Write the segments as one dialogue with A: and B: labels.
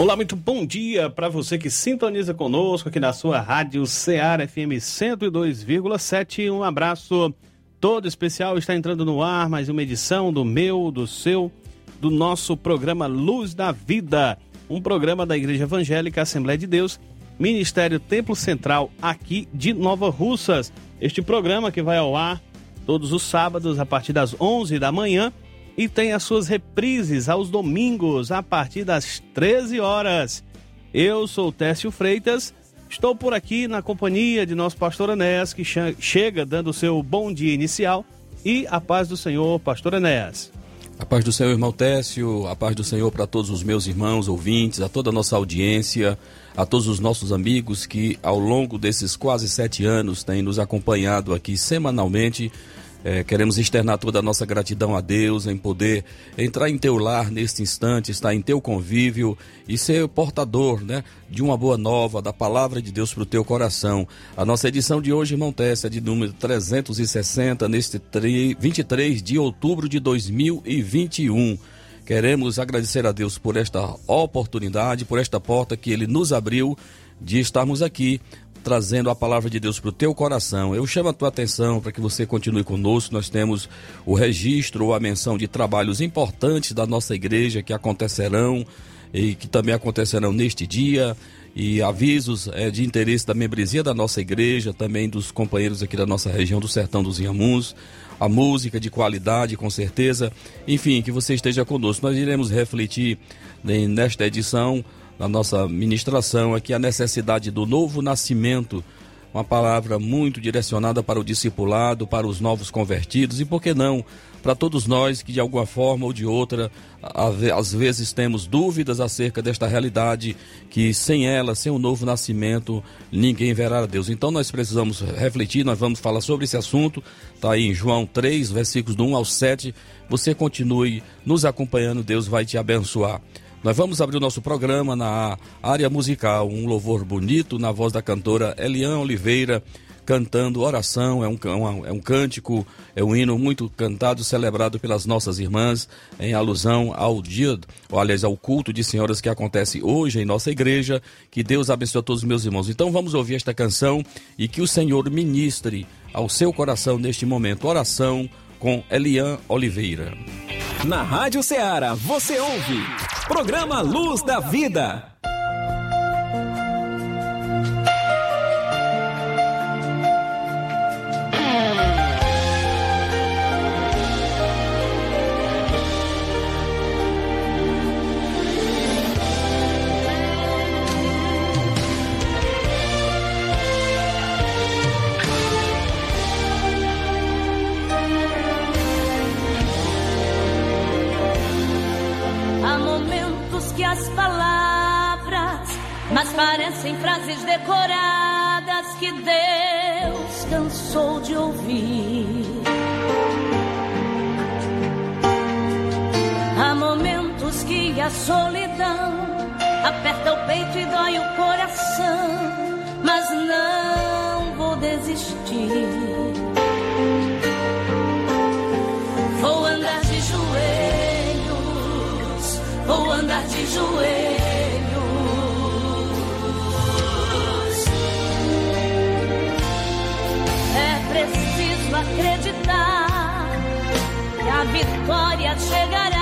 A: Olá, muito bom dia para você que sintoniza conosco aqui na sua rádio Ceará FM 102,7. Um abraço todo especial. Está entrando no ar mais uma edição do meu, do seu, do nosso programa Luz da Vida, um programa da Igreja Evangélica Assembleia de Deus, Ministério Templo Central aqui de Nova Russas. Este programa que vai ao ar todos os sábados a partir das 11 da manhã e tem as suas reprises aos domingos a partir das 13 horas. Eu sou Técio Freitas, estou por aqui na companhia de nosso pastor Enéas, que chega dando o seu bom dia inicial e a paz do Senhor, pastor Enéas.
B: A paz do Senhor, irmão Técio, a paz do Senhor para todos os meus irmãos ouvintes, a toda a nossa audiência, a todos os nossos amigos que ao longo desses quase sete anos têm nos acompanhado aqui semanalmente é, queremos externar toda a nossa gratidão a Deus em poder entrar em teu lar neste instante, estar em teu convívio e ser portador né, de uma boa nova, da palavra de Deus para o teu coração. A nossa edição de hoje, irmão Tessa, é de número 360, neste 23 de outubro de 2021. Queremos agradecer a Deus por esta oportunidade, por esta porta que Ele nos abriu de estarmos aqui trazendo a palavra de Deus para o teu coração. Eu chamo a tua atenção para que você continue conosco. Nós temos o registro ou a menção de trabalhos importantes da nossa igreja que acontecerão e que também acontecerão neste dia e avisos é, de interesse da membresia da nossa igreja, também dos companheiros aqui da nossa região do Sertão dos Inhamuns, a música de qualidade, com certeza. Enfim, que você esteja conosco. Nós iremos refletir né, nesta edição na nossa ministração aqui a necessidade do novo nascimento, uma palavra muito direcionada para o discipulado, para os novos convertidos e, por que não, para todos nós que de alguma forma ou de outra, às vezes temos dúvidas acerca desta realidade, que sem ela, sem o novo nascimento, ninguém verá a Deus. Então nós precisamos refletir, nós vamos falar sobre esse assunto, está aí em João 3, versículos do 1 ao 7. Você continue nos acompanhando, Deus vai te abençoar. Nós vamos abrir o nosso programa na área musical, um louvor bonito na voz da cantora Eliane Oliveira, cantando oração, é um, é um cântico, é um hino muito cantado, celebrado pelas nossas irmãs, em alusão ao dia, ou aliás, ao culto de senhoras que acontece hoje em nossa igreja. Que Deus abençoe a todos os meus irmãos. Então vamos ouvir esta canção e que o Senhor ministre ao seu coração neste momento. Oração com Elian Oliveira.
C: Na Rádio Ceará, você ouve Programa Luz da Vida.
D: Parecem frases decoradas que Deus cansou de ouvir. Há momentos que a solidão aperta o peito e dói o coração, mas não vou desistir. Vou andar de joelhos. acreditar que a vitória chegará.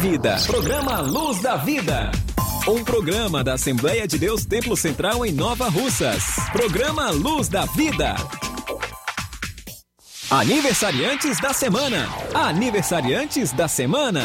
D: Vida.
C: Programa Luz da Vida. Um programa da Assembleia de Deus Templo Central em Nova Russas. Programa Luz da Vida. Aniversariantes da semana. Aniversariantes da semana.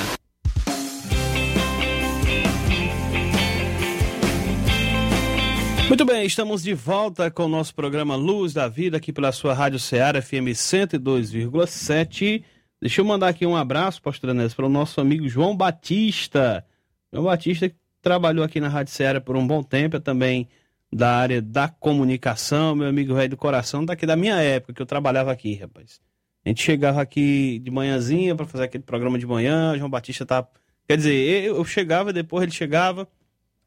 A: Muito bem, estamos de volta com o nosso programa Luz da Vida aqui pela sua Rádio Ceará FM 102,7. Deixa eu mandar aqui um abraço, pastor Anésio, para o nosso amigo João Batista. João Batista que trabalhou aqui na Rádio Ceará por um bom tempo, é também da área da comunicação, meu amigo velho do coração, daqui da minha época que eu trabalhava aqui, rapaz. A gente chegava aqui de manhãzinha para fazer aquele programa de manhã, João Batista tá, quer dizer, eu chegava, depois ele chegava.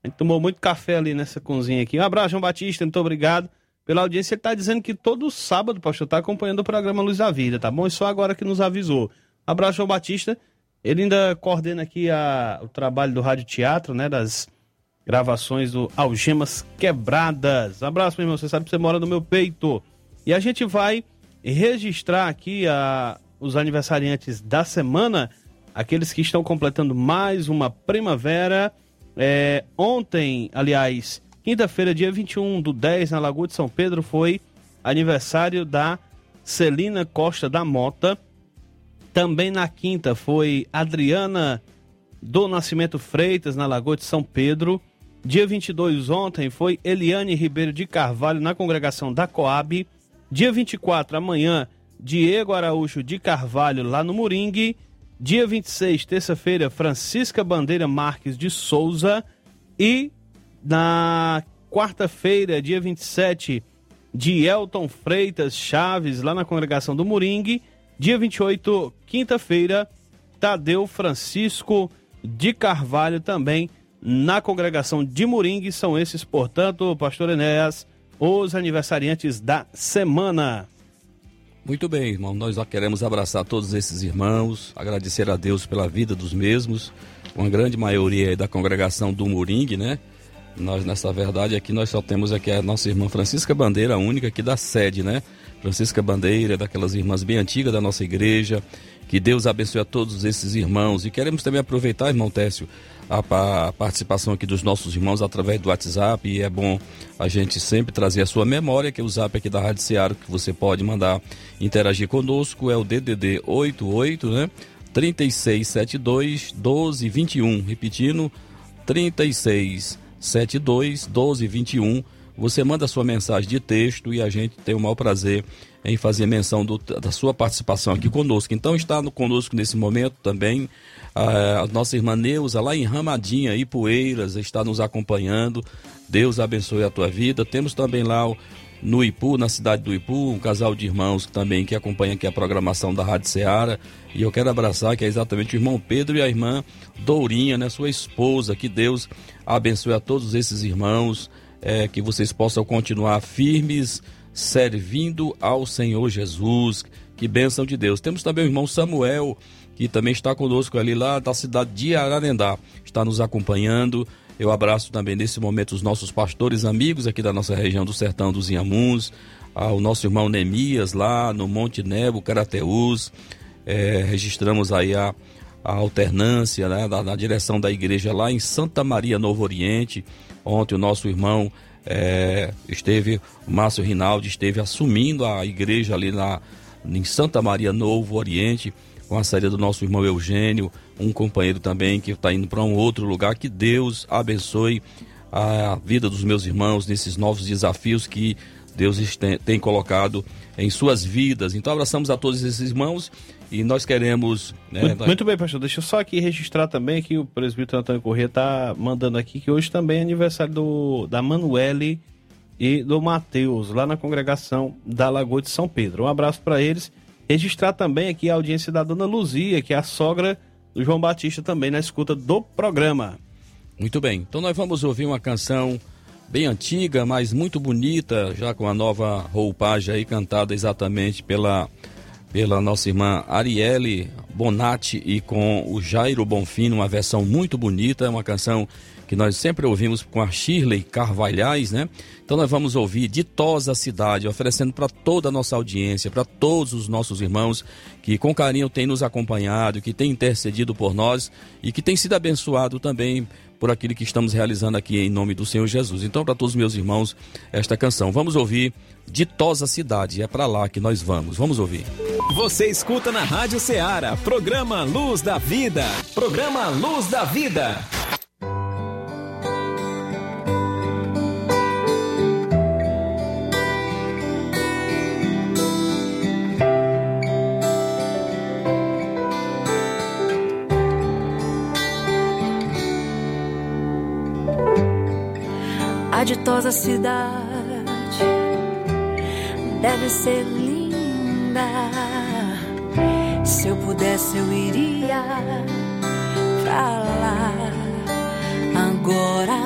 A: A gente tomou muito café ali nessa cozinha aqui. Um abraço, João Batista, muito obrigado pela audiência. Ele tá dizendo que todo sábado, pastor, tá acompanhando o programa Luz da Vida, tá bom? E só agora que nos avisou. Abraço, João Batista. Ele ainda coordena aqui a, o trabalho do Rádio Teatro, né? Das gravações do Algemas Quebradas. Abraço, meu irmão. Você sabe que você mora no meu peito. E a gente vai registrar aqui a, os aniversariantes da semana, aqueles que estão completando mais uma primavera. É, ontem, aliás, quinta-feira, dia 21 do 10, na Lagoa de São Pedro, foi aniversário da Celina Costa da Mota. Também na quinta foi Adriana do Nascimento Freitas, na Lagoa de São Pedro. Dia 22, ontem, foi Eliane Ribeiro de Carvalho, na congregação da Coab. Dia 24, amanhã, Diego Araújo de Carvalho, lá no Moringue. Dia 26, terça-feira, Francisca Bandeira Marques de Souza. E na quarta-feira, dia 27, de Elton Freitas Chaves, lá na congregação do Moringue. Dia 28, quinta-feira, Tadeu Francisco de Carvalho também na congregação de Moringue. São esses, portanto, pastor Enéas, os aniversariantes da semana.
B: Muito bem, irmão. Nós já queremos abraçar todos esses irmãos, agradecer a Deus pela vida dos mesmos, uma grande maioria da congregação do Moringue, né? Nós, nessa verdade, aqui nós só temos aqui a nossa irmã Francisca Bandeira, a única aqui da sede, né? Francisca Bandeira, daquelas irmãs bem antigas da nossa igreja. Que Deus abençoe a todos esses irmãos. E queremos também aproveitar, irmão Técio, a, a, participação aqui dos nossos irmãos através do WhatsApp. E é bom a gente sempre trazer a sua memória, que é o zap aqui da Rádio Seara, que você pode mandar interagir conosco. É o DDD 88, né? 3672 1221. Repetindo, 3672 1221. Você manda sua mensagem de texto e a gente tem o maior prazer em fazer menção do, da sua participação aqui conosco. Então está no, conosco nesse momento também a, a nossa irmã Neuza, lá em Ramadinha, Ipueiras, está nos acompanhando. Deus abençoe a tua vida. Temos também lá o, no Ipu, na cidade do Ipu, um casal de irmãos também que acompanha aqui a programação da Rádio Ceará. E eu quero abraçar que é exatamente o irmão Pedro e a irmã Dourinha, né, sua esposa. Que Deus abençoe a todos esses irmãos é, que vocês possam continuar firmes, servindo ao Senhor Jesus. Que bênção de Deus. Temos também o irmão Samuel, que também está conosco ali lá da cidade de Ararendá, está nos acompanhando. Eu abraço também nesse momento os nossos pastores amigos aqui da nossa região do Sertão dos Inhamuns, ao nosso irmão Nemias lá no Monte Nebo, Carateús. É, registramos aí a, a alternância né, da, na direção da igreja lá em Santa Maria Novo Oriente. Ontem o nosso irmão é, esteve, Márcio Rinaldi esteve assumindo a igreja ali na, em Santa Maria Novo Oriente, com a saída do nosso irmão Eugênio, um companheiro também que está indo para um outro lugar. Que Deus abençoe a vida dos meus irmãos nesses novos desafios que Deus tem colocado em suas vidas. Então abraçamos a todos esses irmãos e nós queremos. Né,
A: muito,
B: nós...
A: muito, bem, pastor. Deixa eu só aqui registrar também que o presbítero Antônio Corrêa está mandando aqui que hoje também é aniversário do, da Manuele e do Mateus, lá na congregação da Lagoa de São Pedro. Um abraço para eles. Registrar também aqui a audiência da dona Luzia, que é a sogra do João Batista, também na escuta do programa.
B: Muito bem. Então nós vamos ouvir uma canção bem antiga, mas muito bonita, já com a nova roupagem aí cantada exatamente pela pela nossa irmã Arielle Bonatti e com o Jairo Bonfim, uma versão muito bonita, uma canção que nós sempre ouvimos com a Shirley Carvalhais, né? Então nós vamos ouvir Ditosa Cidade, oferecendo para toda a nossa audiência, para todos os nossos irmãos que com carinho têm nos acompanhado, que têm intercedido por nós e que têm sido abençoado também por aquilo que estamos realizando aqui em nome do Senhor Jesus. Então, para todos os meus irmãos, esta canção. Vamos ouvir Ditosa Cidade. É para lá que nós vamos. Vamos ouvir.
C: Você escuta na Rádio Ceará, programa Luz da Vida. Programa Luz da Vida.
D: Ditosa cidade deve ser linda
E: Se eu pudesse, eu iria pra lá agora.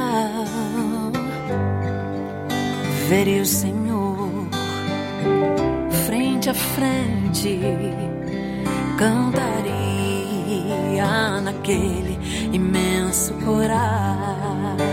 E: Veria o Senhor frente a frente, cantaria naquele imenso coral.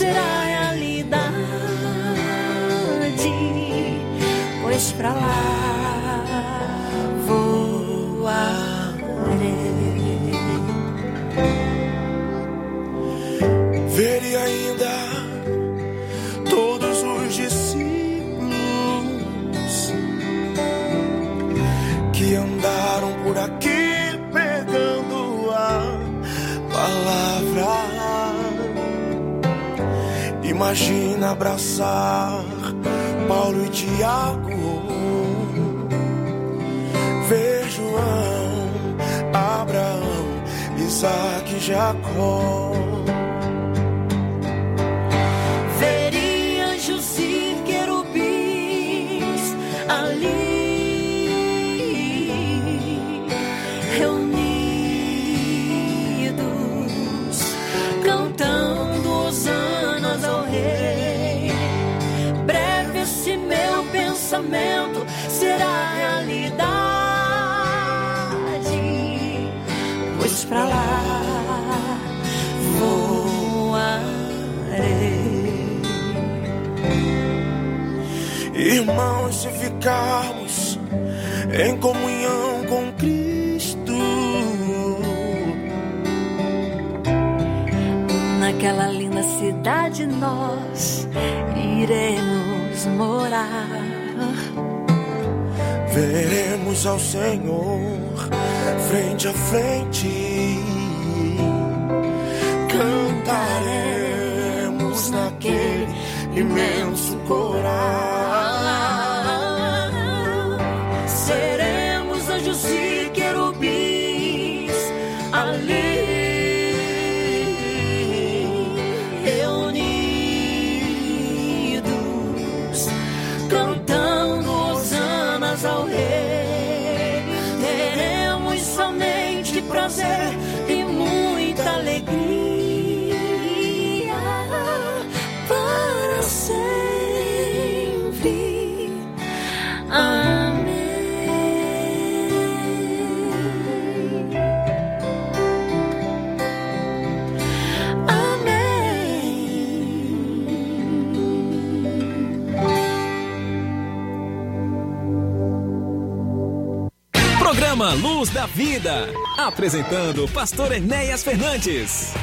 E: Será realidade, pois pra lá
F: Imagina abraçar Paulo e Tiago. Ver João, Abraão, Isaac e Jacó.
E: Pra lá voarei.
F: Irmãos, se ficarmos em comunhão com Cristo,
E: Naquela linda cidade nós iremos morar.
F: veremos ao Senhor frente a frente. Imenso coral.
C: Luz da Vida. Apresentando Pastor Enéas Fernandes.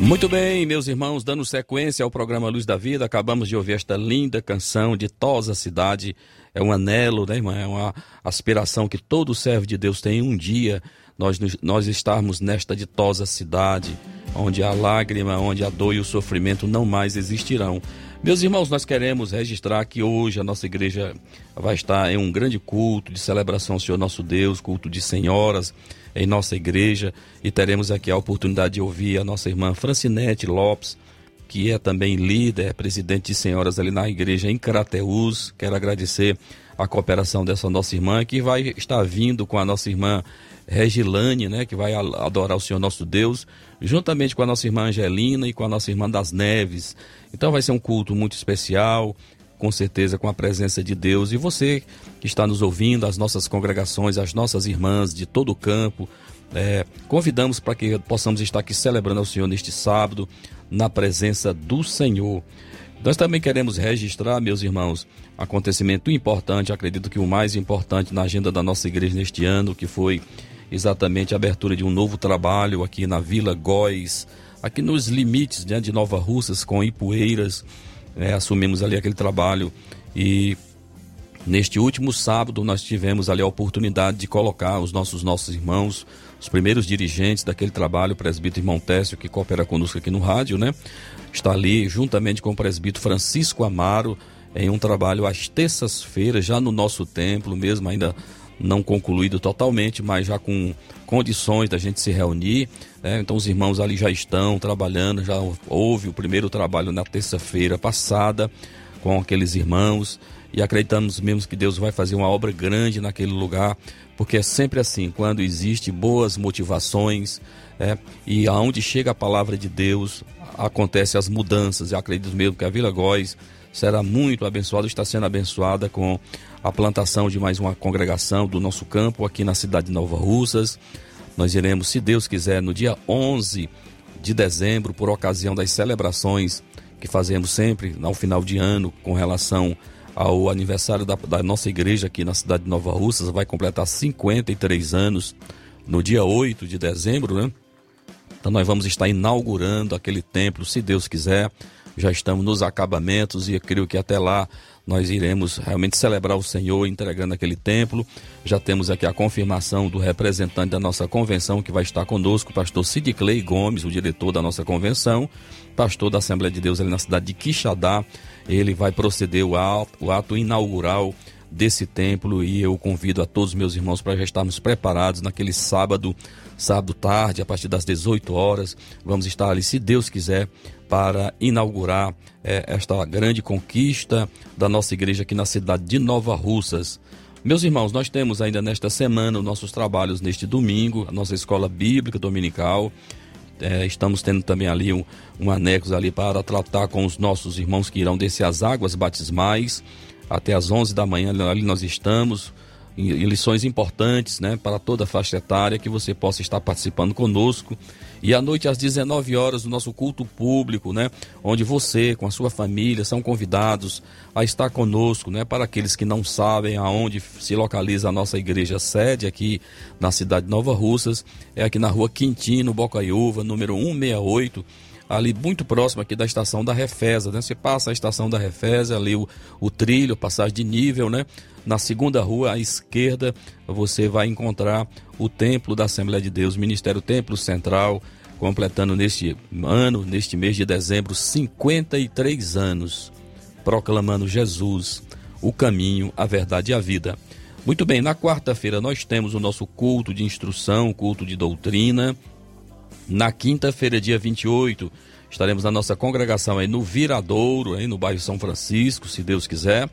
B: Muito bem, meus irmãos, dando sequência ao programa Luz da Vida, acabamos de ouvir esta linda canção de Tosa Cidade. É um anelo, né, irmã? É uma aspiração que todo servo de Deus tem um dia nós, nós estarmos nesta ditosa cidade, onde a lágrima, onde a dor e o sofrimento não mais existirão. Meus irmãos, nós queremos registrar que hoje a nossa igreja vai estar em um grande culto de celebração ao Senhor nosso Deus, culto de senhoras em nossa igreja, e teremos aqui a oportunidade de ouvir a nossa irmã Francinete Lopes, que é também líder, presidente de senhoras ali na igreja em Crateús. Quero agradecer a cooperação dessa nossa irmã, que vai estar vindo com a nossa irmã Regilane, né, que vai adorar o Senhor nosso Deus, juntamente com a nossa irmã Angelina e com a nossa irmã das Neves. Então vai ser um culto muito especial, com certeza com a presença de Deus. E você que está nos ouvindo, as nossas congregações, as nossas irmãs de todo o campo, é, convidamos para que possamos estar aqui celebrando ao Senhor neste sábado, na presença do Senhor. Nós também queremos registrar, meus irmãos, acontecimento importante, acredito que o mais importante na agenda da nossa igreja neste ano, que foi exatamente a abertura de um novo trabalho aqui na Vila Góis, aqui nos limites né, de Nova Russas com Ipueiras. né, assumimos ali aquele trabalho e Neste último sábado, nós tivemos ali a oportunidade de colocar os nossos nossos irmãos, os primeiros dirigentes daquele trabalho, o presbítero irmão Técio, que coopera conosco aqui no rádio, né? Está ali juntamente com o presbítero Francisco Amaro, em um trabalho às terças-feiras, já no nosso templo, mesmo ainda não concluído totalmente, mas já com condições da gente se reunir. Né? Então os irmãos ali já estão trabalhando, já houve o primeiro trabalho na terça-feira passada com aqueles irmãos e acreditamos mesmo que Deus vai fazer uma obra grande naquele lugar, porque é sempre assim, quando existe boas motivações é, e aonde chega a palavra de Deus, acontecem as mudanças. Eu acredito mesmo que a Vila Góis será muito abençoada, está sendo abençoada com a plantação de mais uma congregação do nosso campo aqui na cidade de Nova Russas. Nós iremos, se Deus quiser, no dia 11 de dezembro, por ocasião das celebrações que fazemos sempre ao final de ano com relação ao aniversário da, da, nossa igreja aqui na cidade de Nova Russas, vai completar 53 anos no dia 8 de dezembro, né? Então nós vamos estar inaugurando aquele templo, se Deus quiser. Já estamos nos acabamentos e eu creio que até lá nós iremos realmente celebrar o Senhor entregando aquele templo. Já temos aqui a confirmação do representante da nossa convenção que vai estar conosco, o pastor Sid Clay Gomes, o diretor da nossa convenção, pastor da Assembleia de Deus ali na cidade de Quixadá. Ele vai proceder o ato, o ato inaugural desse templo e eu convido a todos os meus irmãos para já estarmos preparados naquele sábado, sábado tarde, a partir das 18 horas. Vamos estar ali, se Deus quiser, para inaugurar é, esta grande conquista da nossa igreja aqui na cidade de Nova Russas. Meus irmãos, nós temos ainda nesta semana os nossos trabalhos neste domingo, a nossa escola bíblica dominical. É, estamos tendo também ali um, um anexo ali para tratar com os nossos irmãos que irão descer as águas batismais. Até às 11 da manhã ali nós estamos lições importantes, né, para toda a faixa etária que você possa estar participando conosco. E à noite às 19 horas o nosso culto público, né, onde você com a sua família são convidados a estar conosco, né, para aqueles que não sabem aonde se localiza a nossa igreja sede aqui na cidade de Nova Russas, é aqui na Rua Quintino, Bocaiúva, número 168 ali muito próximo aqui da estação da Refesa, né? Você passa a estação da Refesa, ali o, o trilho, passagem de nível, né? Na segunda rua à esquerda, você vai encontrar o Templo da Assembleia de Deus, Ministério Templo Central, completando neste ano, neste mês de dezembro, 53 anos, proclamando Jesus, o caminho, a verdade e a vida. Muito bem, na quarta-feira nós temos o nosso culto de instrução, culto de doutrina, na quinta-feira, dia 28, estaremos na nossa congregação aí no Viradouro, aí no bairro São Francisco, se Deus quiser.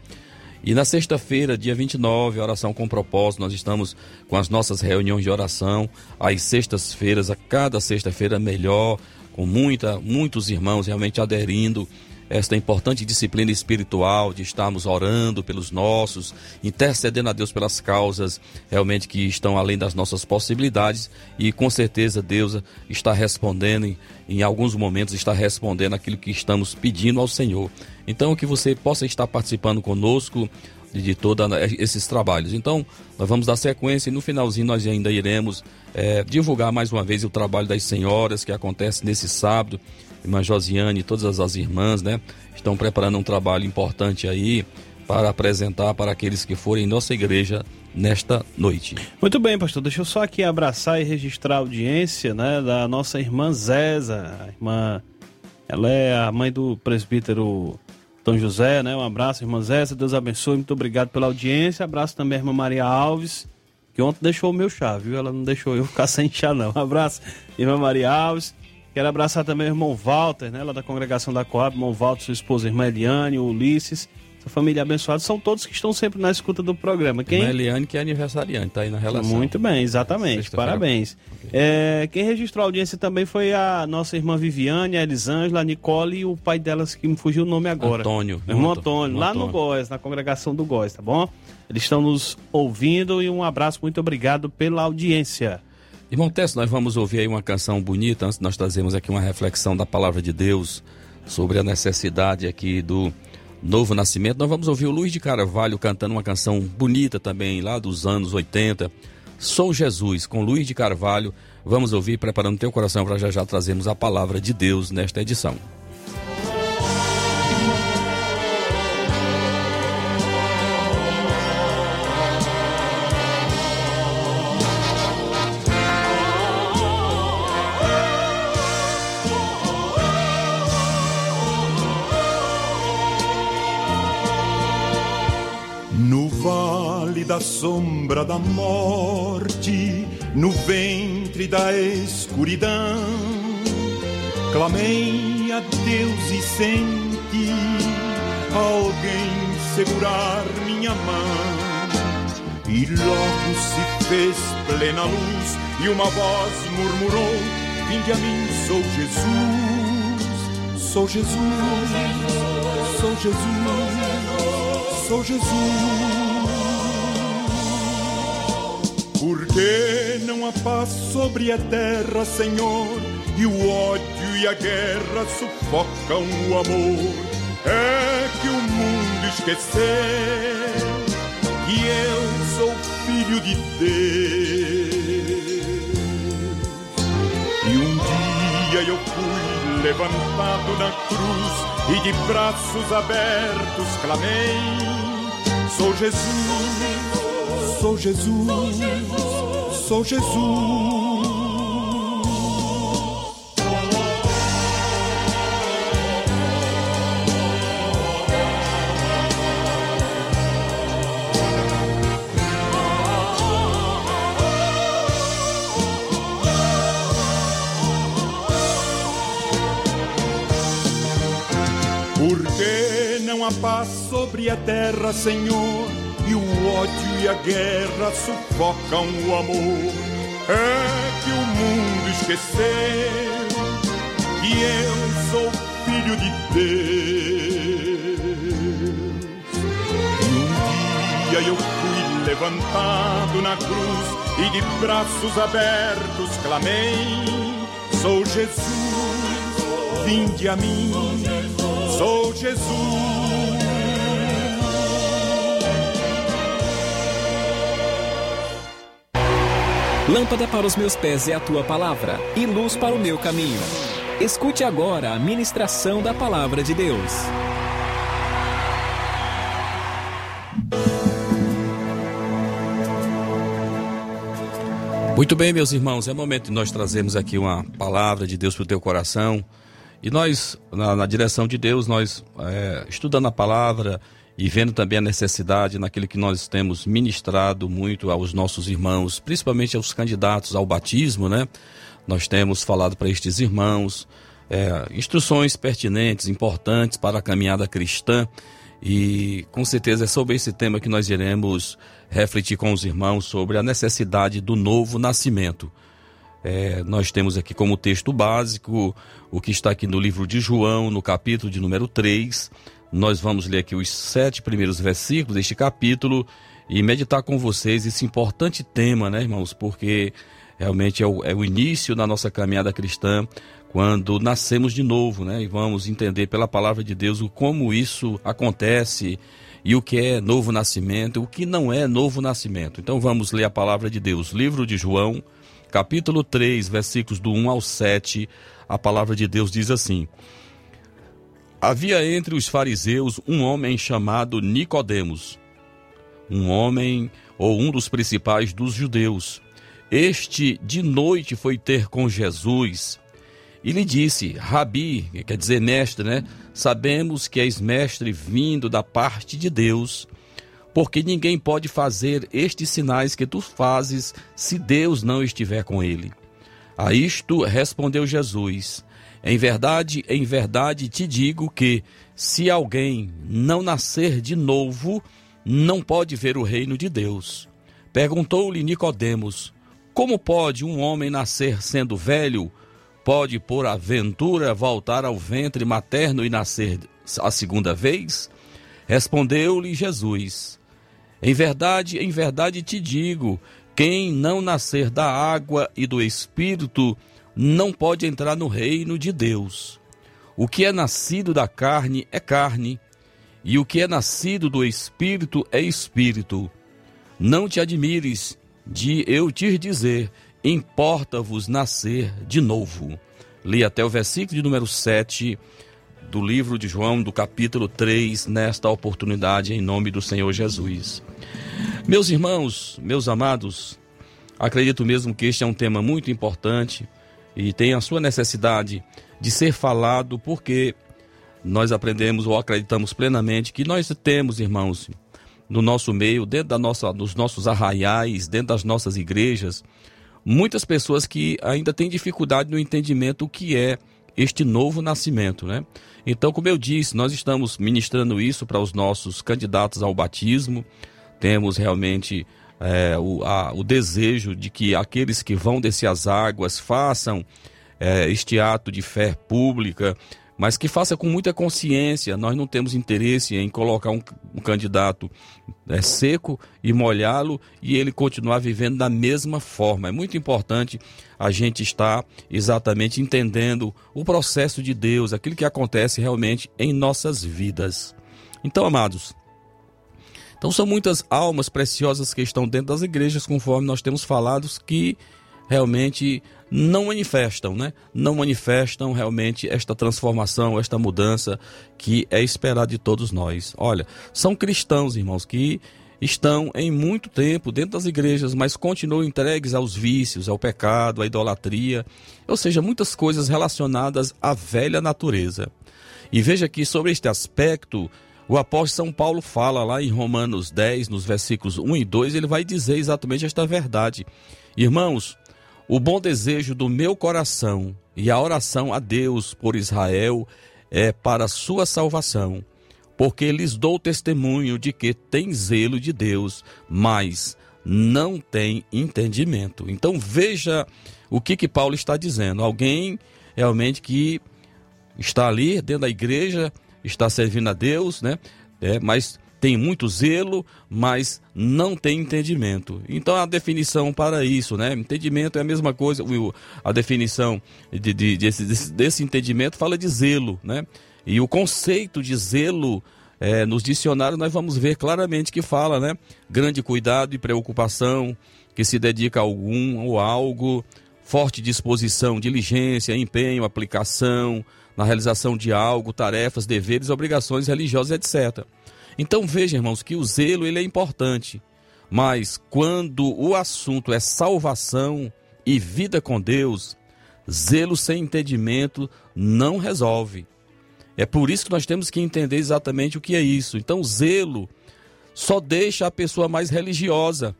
B: E na sexta-feira, dia 29, oração com propósito, nós estamos com as nossas reuniões de oração, às sextas-feiras, a cada sexta-feira melhor, com muita, muitos irmãos realmente aderindo esta importante disciplina espiritual de estarmos orando pelos nossos, intercedendo a Deus pelas causas realmente que estão além das nossas possibilidades e com certeza Deus está respondendo em, alguns momentos está respondendo aquilo que estamos pedindo ao Senhor. Então que você possa estar participando conosco de todos esses trabalhos. Então, nós vamos dar sequência e no finalzinho nós ainda iremos é, divulgar mais uma vez o trabalho das senhoras que acontece nesse sábado irmã Josiane e todas as irmãs, né? Estão preparando um trabalho importante aí para apresentar para aqueles que forem em nossa igreja nesta noite.
A: Muito bem, pastor. Deixa eu só aqui abraçar e registrar a audiência, né, da nossa irmã Zéza, a irmã ela é a mãe do presbítero Dom José, né? Um abraço, irmã Zéza. Deus abençoe. Muito obrigado pela audiência. Abraço também a irmã Maria Alves, que ontem deixou o meu chá, viu? Ela não deixou eu ficar sem chá, não. Um abraço, irmã Maria Alves. Quero abraçar também o irmão Walter, né, lá da congregação da Coab, irmão Walter, sua esposa, irmã Eliane, Ulisses, família abençoada, são todos que estão sempre na escuta do programa. Quem...
B: Eliane, que é aniversariante, tá aí na relação.
A: Muito bem, exatamente, parabéns. Okay. É, quem registrou a audiência também foi a nossa irmã Viviane, a Elisângela, a Nicole e o pai delas, que me fugiu o nome agora.
B: Antônio.
A: Irmão Antônio, lá Antônio. no Góis, na congregação do Góis, tá bom? Eles estão nos ouvindo e um abraço, muito obrigado pela audiência.
B: Irmão Tess, nós vamos ouvir aí uma canção bonita, antes nós trazemos aqui uma reflexão da palavra de Deus sobre a necessidade aqui do novo nascimento. Nós vamos ouvir o Luiz de Carvalho cantando uma canção bonita também, lá dos anos 80. Sou Jesus, com Luiz de Carvalho. Vamos ouvir, preparando teu coração para já já trazermos a palavra de Deus nesta edição.
G: Sombra da morte, no ventre da escuridão, clamei a Deus e senti alguém segurar minha mão. E logo se fez plena luz e uma voz murmurou: Vinde a mim, sou Jesus, sou Jesus, sou Jesus, sou Jesus. Por que não há paz sobre a terra, Senhor? E o ódio e a guerra sufocam o amor. É que o mundo esqueceu que eu sou filho de Deus. E um dia eu fui levantado na cruz e de braços abertos clamei: Sou Jesus, sou Jesus, sou Jesus. Por que não há paz sobre a terra, Senhor? E o ódio e a guerra sufocam o amor. É que o mundo esqueceu que eu sou filho de Deus. E um dia eu fui levantado na cruz e de braços abertos clamei: Sou Jesus, vinde a mim sou Jesus.
C: Lâmpada para os meus pés é a tua palavra e luz para o meu caminho. Escute agora a ministração da palavra de Deus.
B: Muito bem, meus irmãos, é momento de nós trazermos aqui uma palavra de Deus para o teu coração. E nós, na, na direção de Deus, nós é, estudando a palavra e vendo também a necessidade naquilo que nós temos ministrado muito aos nossos irmãos, principalmente aos candidatos ao batismo, né? Nós temos falado para estes irmãos é, instruções pertinentes, importantes para a caminhada cristã. E com certeza é sobre esse tema que nós iremos refletir com os irmãos sobre a necessidade do novo nascimento. É, nós temos aqui como texto básico o que está aqui no livro de João, no capítulo de número 3. Nós vamos ler aqui os sete primeiros versículos deste capítulo e meditar com vocês esse importante tema, né, irmãos? Porque realmente é o, é o início da nossa caminhada cristã, quando nascemos de novo, né? E vamos entender pela palavra de Deus o como isso acontece e o que é novo nascimento, o que não é novo nascimento. Então vamos ler a palavra de Deus, livro de João, capítulo 3, versículos do 1 ao 7, a palavra de Deus diz assim: Havia entre os fariseus um homem chamado Nicodemos, um homem ou um dos principais dos judeus. Este de noite foi ter com Jesus e lhe disse: Rabi, que quer dizer mestre, né? Sabemos que és mestre vindo da parte de Deus porque ninguém pode fazer estes sinais que tu fazes se Deus não estiver com ele. A isto respondeu Jesus: Em verdade, em verdade te digo que, se alguém não nascer de novo, não pode ver o reino de Deus. Perguntou-lhe Nicodemos: Como pode um homem nascer sendo velho? Pode, por aventura, voltar ao ventre materno e nascer a segunda vez? Respondeu-lhe Jesus: em verdade, em verdade te digo: quem não nascer da água e do espírito não pode entrar no reino de Deus. O que é nascido da carne é carne, e o que é nascido do espírito é espírito. Não te admires de eu te dizer: importa-vos nascer de novo. Li até o versículo de número 7 do livro de João, do capítulo 3, nesta oportunidade, em nome do Senhor Jesus. Meus irmãos, meus amados, acredito mesmo que este é um tema muito importante e tem a sua necessidade de ser falado, porque nós aprendemos ou acreditamos plenamente que nós temos, irmãos, no nosso meio, dentro da nossa, dos nossos arraiais, dentro das nossas igrejas, muitas pessoas que ainda têm dificuldade no entendimento o que é este novo nascimento, né? Então, como eu disse, nós estamos ministrando isso para os nossos candidatos ao batismo. Temos realmente é, o, a, o desejo de que aqueles que vão descer as águas façam é, este ato de fé pública, mas que faça com muita consciência. Nós não temos interesse em colocar um, um candidato é, seco e molhá-lo e ele continuar vivendo da mesma forma. É muito importante a gente estar exatamente entendendo o processo de Deus, aquilo que acontece realmente em nossas vidas. Então, amados, então são muitas almas preciosas que estão dentro das igrejas, conforme nós temos falado, que realmente não manifestam, né? Não manifestam realmente esta transformação, esta mudança que é esperada de todos nós. Olha, são cristãos, irmãos, que estão em muito tempo dentro das igrejas, mas continuam entregues aos vícios, ao pecado, à idolatria, ou seja, muitas coisas relacionadas à velha natureza. E veja que sobre este aspecto, o apóstolo São Paulo fala lá em Romanos 10, nos versículos 1 e 2, ele vai dizer exatamente esta verdade. Irmãos, o bom desejo do meu coração e a oração a Deus por Israel é para sua salvação, porque lhes dou testemunho de que tem zelo de Deus, mas não tem entendimento. Então veja o que que Paulo está dizendo. Alguém realmente que está ali dentro da igreja, está servindo a Deus, né? É, mas tem muito zelo, mas não tem entendimento. Então a definição para isso, né? Entendimento é a mesma coisa, a definição de, de, desse, desse entendimento fala de zelo, né? E o conceito de zelo é, nos dicionários nós vamos ver claramente que fala, né? Grande cuidado e preocupação, que se dedica a algum ou algo, forte disposição, diligência, empenho, aplicação na realização de algo, tarefas, deveres, obrigações religiosas, etc. Então veja, irmãos, que o zelo ele é importante, mas quando o assunto é salvação e vida com Deus, zelo sem entendimento não resolve. É por isso que nós temos que entender exatamente o que é isso. Então, zelo só deixa a pessoa mais religiosa,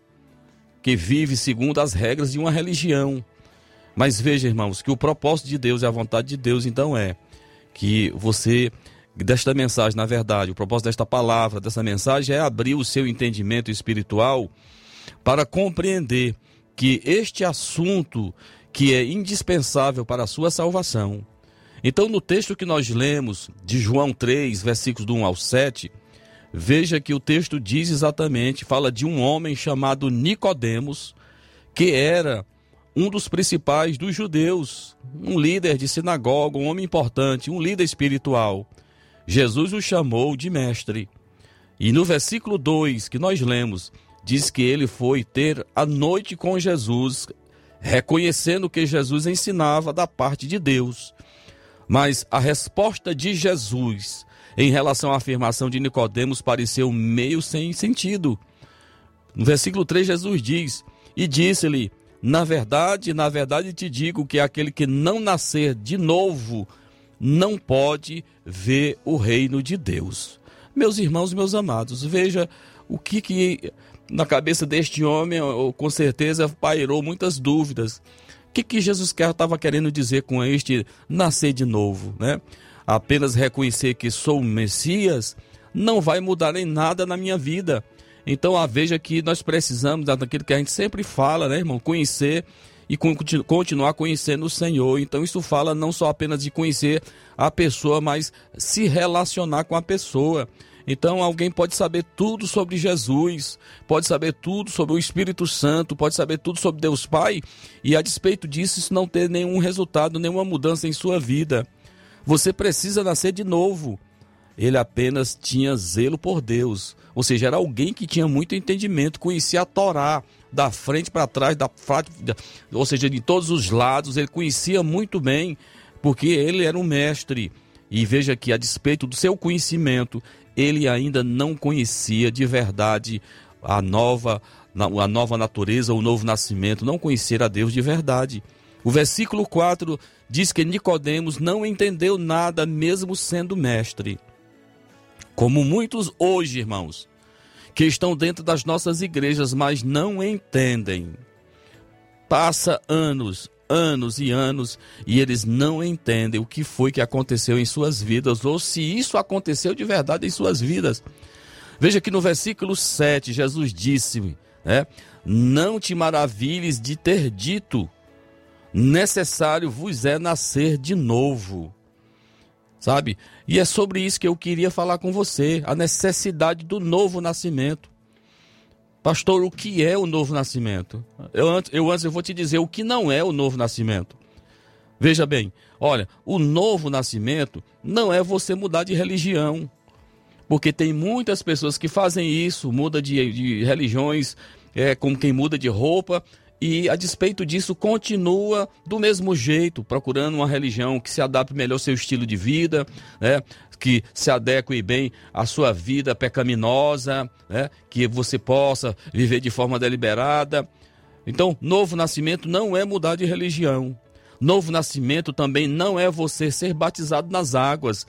B: que vive segundo as regras de uma religião. Mas veja, irmãos, que o propósito de Deus e a vontade de Deus, então, é que você desta mensagem, na verdade, o propósito desta palavra, dessa mensagem é abrir o seu entendimento espiritual para compreender que este assunto que é indispensável para a sua salvação. Então, no texto que nós lemos de João 3, versículos do 1 ao 7, veja que o texto diz exatamente, fala de um homem chamado Nicodemos, que era um dos principais dos judeus, um líder de sinagoga, um homem importante, um líder espiritual. Jesus o chamou de mestre. E no versículo 2 que nós lemos, diz que ele foi ter a noite com Jesus, reconhecendo que Jesus ensinava da parte de Deus. Mas a resposta de Jesus em relação à afirmação de Nicodemos pareceu meio sem sentido. No versículo 3 Jesus diz: "E disse-lhe: Na verdade, na verdade te digo que aquele que não nascer de novo não pode ver o reino de Deus. Meus irmãos, meus amados, veja o que, que na cabeça deste homem, com certeza, pairou muitas dúvidas. O que, que Jesus estava querendo dizer com este nascer de novo, né? Apenas reconhecer que sou o Messias não vai mudar em nada na minha vida. Então, a veja que nós precisamos daquilo que a gente sempre fala, né, irmão? Conhecer e continuar conhecendo o Senhor. Então isso fala não só apenas de conhecer a pessoa, mas se relacionar com a pessoa. Então alguém pode saber tudo sobre Jesus, pode saber tudo sobre o Espírito Santo, pode saber tudo sobre Deus Pai, e a despeito disso, isso não ter nenhum resultado, nenhuma mudança em sua vida. Você precisa nascer de novo. Ele apenas tinha zelo por Deus, ou seja, era alguém que tinha muito entendimento, conhecia a Torá, da frente para trás, da, ou seja, de todos os lados, ele conhecia muito bem, porque ele era um mestre. E veja que, a despeito do seu conhecimento, ele ainda não conhecia de verdade a nova, a nova natureza, o novo nascimento, não conhecer a Deus de verdade. O versículo 4 diz que Nicodemos não entendeu nada, mesmo sendo mestre. Como muitos hoje, irmãos, que estão dentro das nossas igrejas, mas não entendem. Passa anos, anos e anos e eles não entendem o que foi que aconteceu em suas vidas ou se isso aconteceu de verdade em suas vidas. Veja que no versículo 7, Jesus disse, né? Não te maravilhes de ter dito, necessário vos é nascer de novo. Sabe? E é sobre isso que eu queria falar com você, a necessidade do novo nascimento. Pastor, o que é o novo nascimento? Eu, eu antes eu vou te dizer o que não é o novo nascimento. Veja bem, olha, o novo nascimento não é você mudar de religião. Porque tem muitas pessoas que fazem isso, muda de, de religiões, é como quem muda de roupa, e a despeito disso continua do mesmo jeito, procurando uma religião que se adapte melhor ao seu estilo de vida, né? que se adeque bem à sua vida pecaminosa, né? que você possa viver de forma deliberada. Então, novo nascimento não é mudar de religião. Novo nascimento também não é você ser batizado nas águas.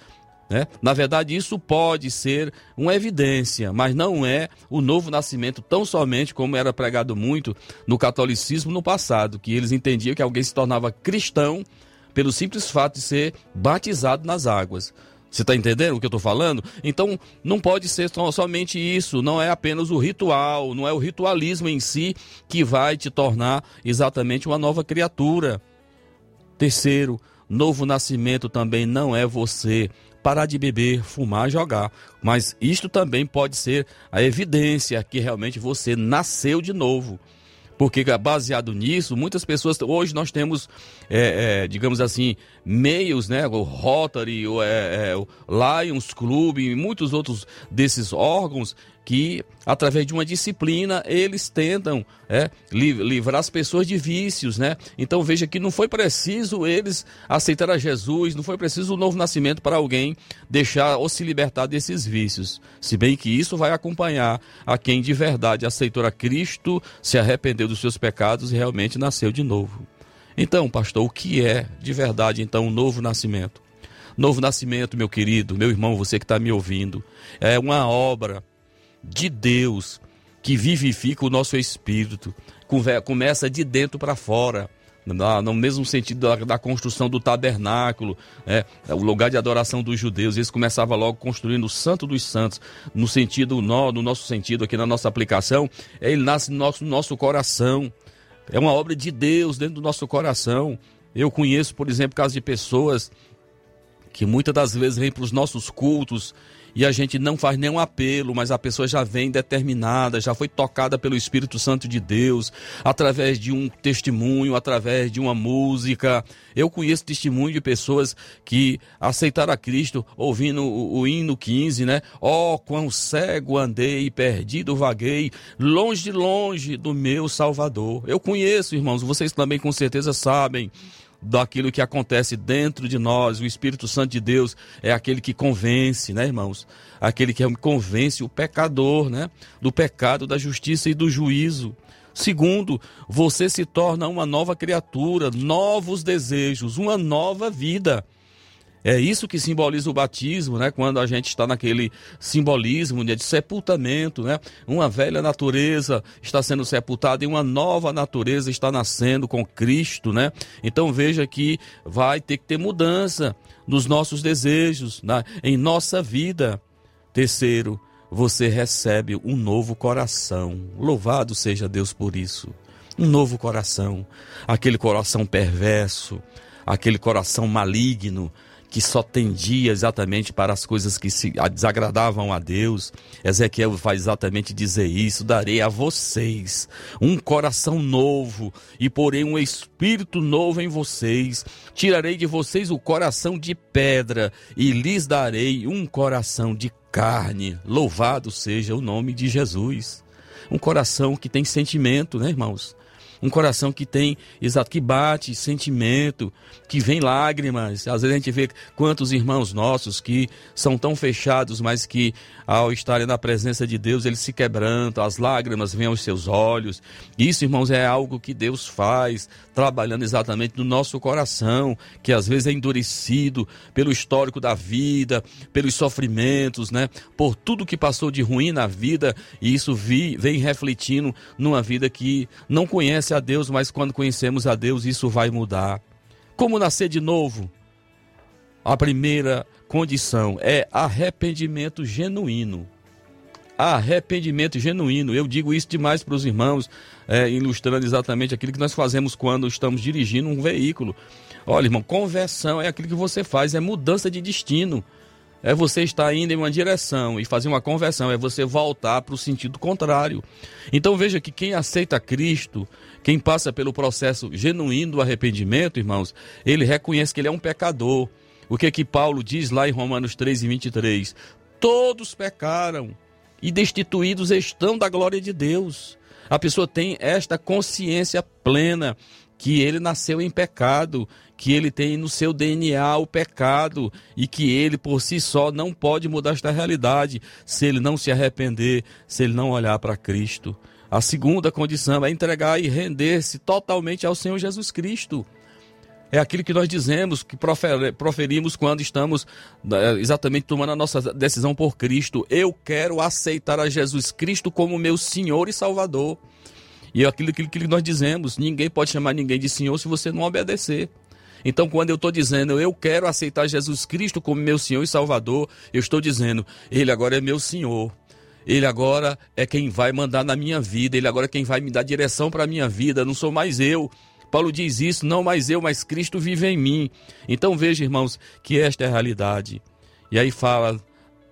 B: Né? Na verdade, isso pode ser uma evidência, mas não é o novo nascimento tão somente como era pregado muito no catolicismo no passado, que eles entendiam que alguém se tornava cristão pelo simples fato de ser batizado nas águas. Você está entendendo o que eu estou falando? Então, não pode ser somente isso, não é apenas o ritual, não é o ritualismo em si que vai te tornar exatamente uma nova criatura. Terceiro, novo nascimento também não é você parar de beber, fumar, jogar. Mas isto também pode ser a evidência que realmente você nasceu de novo. Porque baseado nisso, muitas pessoas. Hoje nós temos, é, é, digamos assim, meios, né? O Rotary, o, é, é o Lions Club e muitos outros desses órgãos que, através de uma disciplina, eles tentam é, livrar as pessoas de vícios, né? Então veja que não foi preciso eles aceitar a Jesus, não foi preciso o novo nascimento para alguém deixar ou se libertar desses vícios. Se bem que isso vai acompanhar a quem de verdade aceitou a Cristo, se arrependeu dos seus pecados e realmente nasceu de novo. Então, pastor, o que é de verdade então um novo nascimento? Novo nascimento, meu querido, meu irmão, você que está me ouvindo, é uma obra de Deus que vivifica o nosso espírito, começa de dentro para fora. No mesmo sentido da, da construção do tabernáculo, é, o lugar de adoração dos judeus, eles começavam logo construindo o Santo dos Santos, no sentido, no, no nosso sentido aqui na nossa aplicação, ele nasce no nosso, no nosso coração, é uma obra de Deus dentro do nosso coração. Eu conheço, por exemplo, casos de pessoas que muitas das vezes vêm para os nossos cultos e a gente não faz nenhum apelo, mas a pessoa já vem determinada, já foi tocada pelo Espírito Santo de Deus, através de um testemunho, através de uma música. Eu conheço testemunho de pessoas que aceitaram a Cristo ouvindo o, o hino 15, né? Oh, quão cego andei, perdido vaguei, longe longe do meu Salvador. Eu conheço, irmãos, vocês também com certeza sabem daquilo que acontece dentro de nós. O Espírito Santo de Deus é aquele que convence, né, irmãos? Aquele que convence o pecador, né? Do pecado, da justiça e do juízo. Segundo, você se torna uma nova criatura, novos desejos, uma nova vida. É isso que simboliza o batismo, né? Quando a gente está naquele simbolismo né, de sepultamento, né? Uma velha natureza está sendo sepultada e uma nova natureza está nascendo com Cristo, né? Então veja que vai ter que ter mudança nos nossos desejos, né? em nossa vida. Terceiro, você recebe um novo coração. Louvado seja Deus por isso. Um novo coração, aquele coração perverso, aquele coração maligno, que só tendia exatamente para as coisas que se desagradavam a Deus. Ezequiel vai exatamente dizer isso: darei a vocês um coração novo e porei um espírito novo em vocês. Tirarei de vocês o coração de pedra e lhes darei um coração de carne. Louvado seja o nome de Jesus. Um coração que tem sentimento, né, irmãos? Um coração que tem, exato, que bate sentimento, que vem lágrimas. Às vezes a gente vê quantos irmãos nossos que são tão fechados, mas que ao estarem na presença de Deus, eles se quebrantam, as lágrimas vêm aos seus olhos. Isso, irmãos, é algo que Deus faz, trabalhando exatamente no nosso coração, que às vezes é endurecido pelo histórico da vida, pelos sofrimentos, né? Por tudo que passou de ruim na vida, e isso vi, vem refletindo numa vida que não a Deus, mas quando conhecemos a Deus, isso vai mudar. Como nascer de novo? A primeira condição é arrependimento genuíno. Arrependimento genuíno. Eu digo isso demais para os irmãos, é, ilustrando exatamente aquilo que nós fazemos quando estamos dirigindo um veículo. Olha, irmão, conversão é aquilo que você faz, é mudança de destino. É você estar indo em uma direção e fazer uma conversão, é você voltar para o sentido contrário. Então veja que quem aceita Cristo, quem passa pelo processo genuíno do arrependimento, irmãos, ele reconhece que ele é um pecador. O que que Paulo diz lá em Romanos 3 e 23? Todos pecaram e destituídos estão da glória de Deus. A pessoa tem esta consciência plena que ele nasceu em pecado, que ele tem no seu DNA o pecado e que ele por si só não pode mudar esta realidade se ele não se arrepender, se ele não olhar para Cristo. A segunda condição é entregar e render-se totalmente ao Senhor Jesus Cristo. É aquilo que nós dizemos, que proferimos quando estamos né, exatamente tomando a nossa decisão por Cristo. Eu quero aceitar a Jesus Cristo como meu Senhor e Salvador. E é aquilo, aquilo que nós dizemos: ninguém pode chamar ninguém de Senhor se você não obedecer. Então, quando eu estou dizendo eu quero aceitar Jesus Cristo como meu Senhor e Salvador, eu estou dizendo Ele agora é meu Senhor. Ele agora é quem vai mandar na minha vida, ele agora é quem vai me dar direção para a minha vida, não sou mais eu. Paulo diz isso, não mais eu, mas Cristo vive em mim. Então veja, irmãos, que esta é a realidade. E aí fala,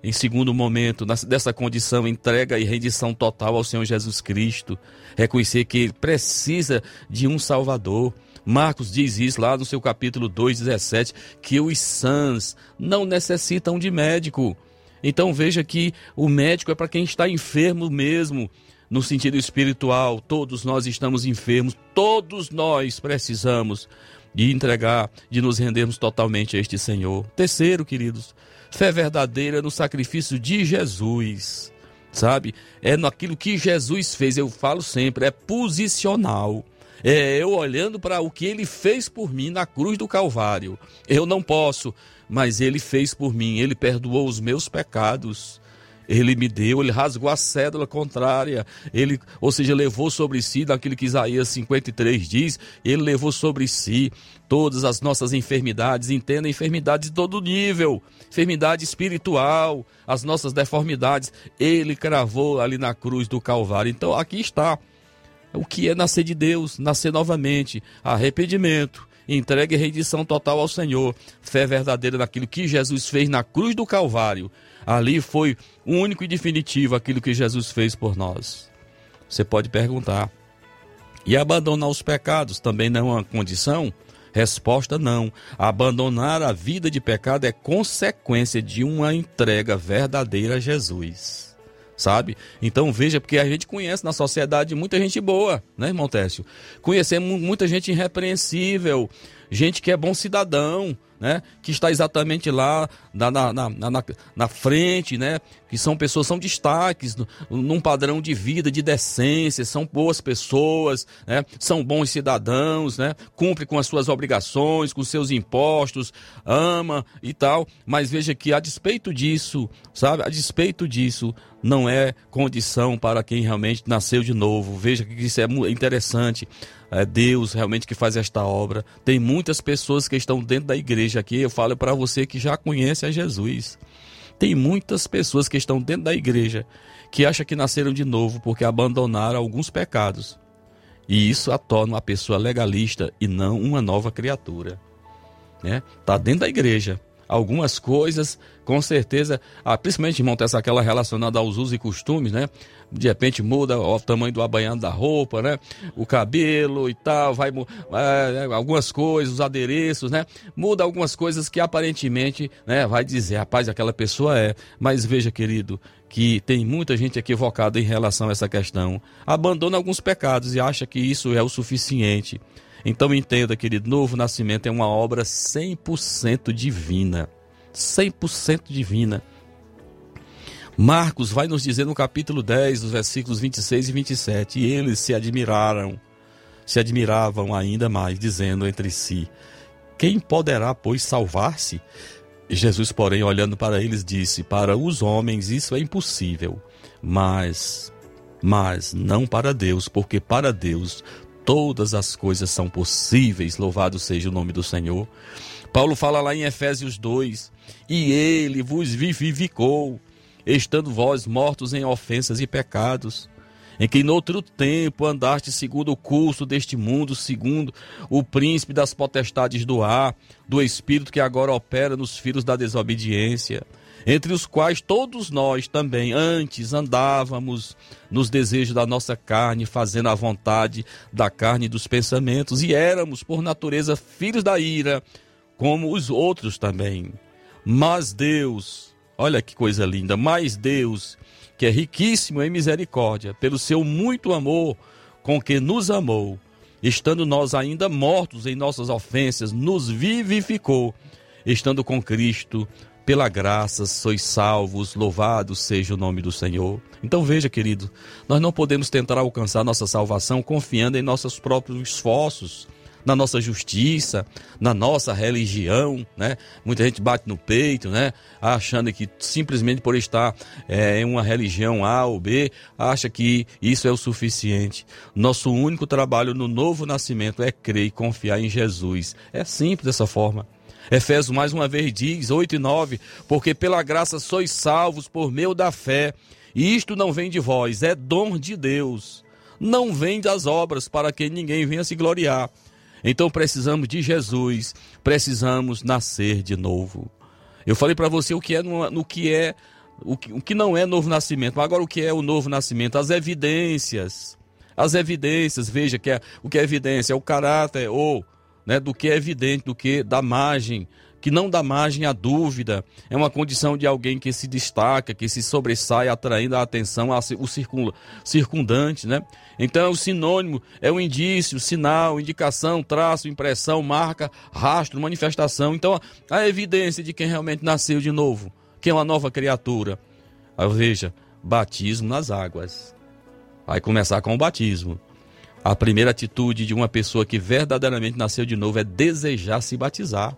B: em segundo momento, dessa condição, entrega e rendição total ao Senhor Jesus Cristo. Reconhecer que ele precisa de um Salvador. Marcos diz isso lá no seu capítulo 2, 17, que os sãs não necessitam de médico. Então veja que o médico é para quem está enfermo mesmo, no sentido espiritual, todos nós estamos enfermos, todos nós precisamos de entregar, de nos rendermos totalmente a este Senhor. Terceiro, queridos, fé verdadeira no sacrifício de Jesus, sabe? É naquilo que Jesus fez, eu falo sempre, é posicional. É eu olhando para o que ele fez por mim na cruz do Calvário. Eu não posso, mas ele fez por mim, ele perdoou os meus pecados. Ele me deu, ele rasgou a cédula contrária, ele, ou seja, levou sobre si, daquilo que Isaías 53 diz, ele levou sobre si todas as nossas enfermidades, entenda enfermidades de todo nível, enfermidade espiritual, as nossas deformidades, ele cravou ali na cruz do Calvário. Então aqui está o que é nascer de Deus, nascer novamente, arrependimento, entrega e rendição total ao Senhor, fé verdadeira naquilo que Jesus fez na cruz do Calvário Ali foi único e definitivo aquilo que Jesus fez por nós. Você pode perguntar. E abandonar os pecados também não é uma condição? Resposta não. Abandonar a vida de pecado é consequência de uma entrega verdadeira a Jesus. Sabe? Então veja, porque a gente conhece na sociedade muita gente boa, né, irmão Técio? Conhecemos muita gente irrepreensível, gente que é bom cidadão, né? Que está exatamente lá na, na, na, na, frente, né? Que são pessoas, são destaques num padrão de vida, de decência, são boas pessoas, né? São bons cidadãos, né? Cumpre com as suas obrigações, com seus impostos, ama e tal. Mas veja que a despeito disso, sabe? A despeito disso, não é condição para quem realmente nasceu de novo. Veja que isso é interessante é Deus realmente que faz esta obra. Tem muitas pessoas que estão dentro da igreja aqui. Eu falo para você que já conhece a Jesus. Tem muitas pessoas que estão dentro da igreja que acham que nasceram de novo porque abandonaram alguns pecados. E isso a torna uma pessoa legalista e não uma nova criatura. Né? Tá dentro da igreja. Algumas coisas, com certeza, ah, principalmente, irmão, essa aquela relacionada aos usos e costumes, né? de repente muda o tamanho do abanhado da roupa, né? O cabelo e tal, vai é, algumas coisas, os adereços, né? Muda algumas coisas que aparentemente, né, vai dizer, rapaz, aquela pessoa é. Mas veja, querido, que tem muita gente equivocada em relação a essa questão. Abandona alguns pecados e acha que isso é o suficiente. Então entenda, querido, novo nascimento é uma obra 100% divina. 100% divina. Marcos vai nos dizer no capítulo 10, os versículos 26 e 27, e eles se admiraram, se admiravam ainda mais, dizendo entre si: Quem poderá, pois, salvar-se? Jesus, porém, olhando para eles, disse: Para os homens isso é impossível, mas mas não para Deus, porque para Deus todas as coisas são possíveis. Louvado seja o nome do Senhor. Paulo fala lá em Efésios 2: E ele vos vivificou estando vós mortos em ofensas e pecados, em que noutro tempo andaste segundo o curso deste mundo, segundo o príncipe das potestades do ar, do espírito que agora opera nos filhos da desobediência, entre os quais todos nós também antes andávamos nos desejos da nossa carne, fazendo a vontade da carne e dos pensamentos, e éramos por natureza filhos da ira, como os outros também. Mas Deus, Olha que coisa linda. Mas Deus, que é riquíssimo em misericórdia, pelo seu muito amor com que nos amou, estando nós ainda mortos em nossas ofensas, nos vivificou, estando com Cristo, pela graça sois salvos, louvado seja o nome do Senhor. Então veja, querido, nós não podemos tentar alcançar nossa salvação confiando em nossos próprios esforços na nossa justiça, na nossa religião, né? Muita gente bate no peito, né? Achando que simplesmente por estar é, em uma religião A ou B, acha que isso é o suficiente. Nosso único trabalho no novo nascimento é crer e confiar em Jesus. É simples dessa forma. Efésios mais uma vez diz, 8 e 9, porque pela graça sois salvos por meio da fé, e isto não vem de vós, é dom de Deus. Não vem das obras, para que ninguém venha se gloriar. Então precisamos de Jesus, precisamos nascer de novo. Eu falei para você o que é no, no que é o que, o que não é novo nascimento. Agora o que é o novo nascimento? As evidências. As evidências, veja que é, o que é evidência é o caráter ou né, do que é evidente, do que da margem que não dá margem à dúvida, é uma condição de alguém que se destaca, que se sobressai, atraindo a atenção ao circundante, né? Então, o sinônimo é o indício, sinal, indicação, traço, impressão, marca, rastro, manifestação. Então, a evidência de quem realmente nasceu de novo, que é uma nova criatura. Aí, veja, batismo nas águas. Vai começar com o batismo. A primeira atitude de uma pessoa que verdadeiramente nasceu de novo é desejar se batizar.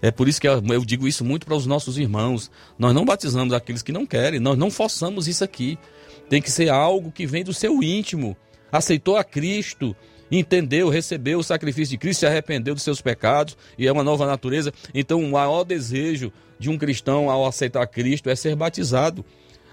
B: É por isso que eu digo isso muito para os nossos irmãos. Nós não batizamos aqueles que não querem, nós não forçamos isso aqui. Tem que ser algo que vem do seu íntimo. Aceitou a Cristo, entendeu, recebeu o sacrifício de Cristo, se arrependeu dos seus pecados e é uma nova natureza. Então, o maior desejo de um cristão ao aceitar Cristo é ser batizado.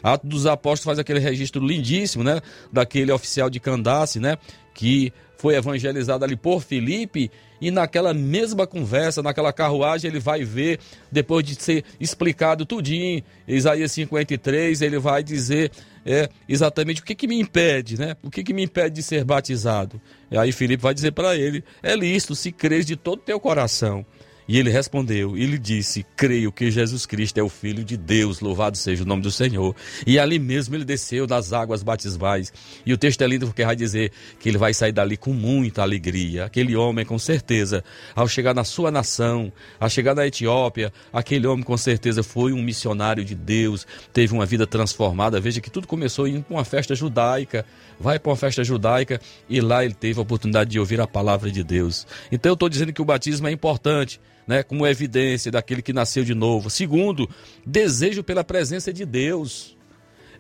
B: Atos dos Apóstolos faz aquele registro lindíssimo, né? Daquele oficial de Candace, né? Que foi evangelizado ali por Filipe e naquela mesma conversa, naquela carruagem, ele vai ver, depois de ser explicado tudinho, Isaías 53, ele vai dizer é, exatamente o que, que me impede, né? O que, que me impede de ser batizado? E aí Filipe vai dizer para ele, é lícito, se crês de todo teu coração. E ele respondeu e lhe disse: Creio que Jesus Cristo é o Filho de Deus, louvado seja o nome do Senhor. E ali mesmo ele desceu das águas batismais. E o texto é lindo porque vai dizer que ele vai sair dali com muita alegria. Aquele homem, com certeza, ao chegar na sua nação, ao chegar na Etiópia, aquele homem com certeza foi um missionário de Deus, teve uma vida transformada. Veja que tudo começou para uma festa judaica. Vai para uma festa judaica e lá ele teve a oportunidade de ouvir a palavra de Deus. Então eu estou dizendo que o batismo é importante né, como evidência daquele que nasceu de novo. Segundo, desejo pela presença de Deus.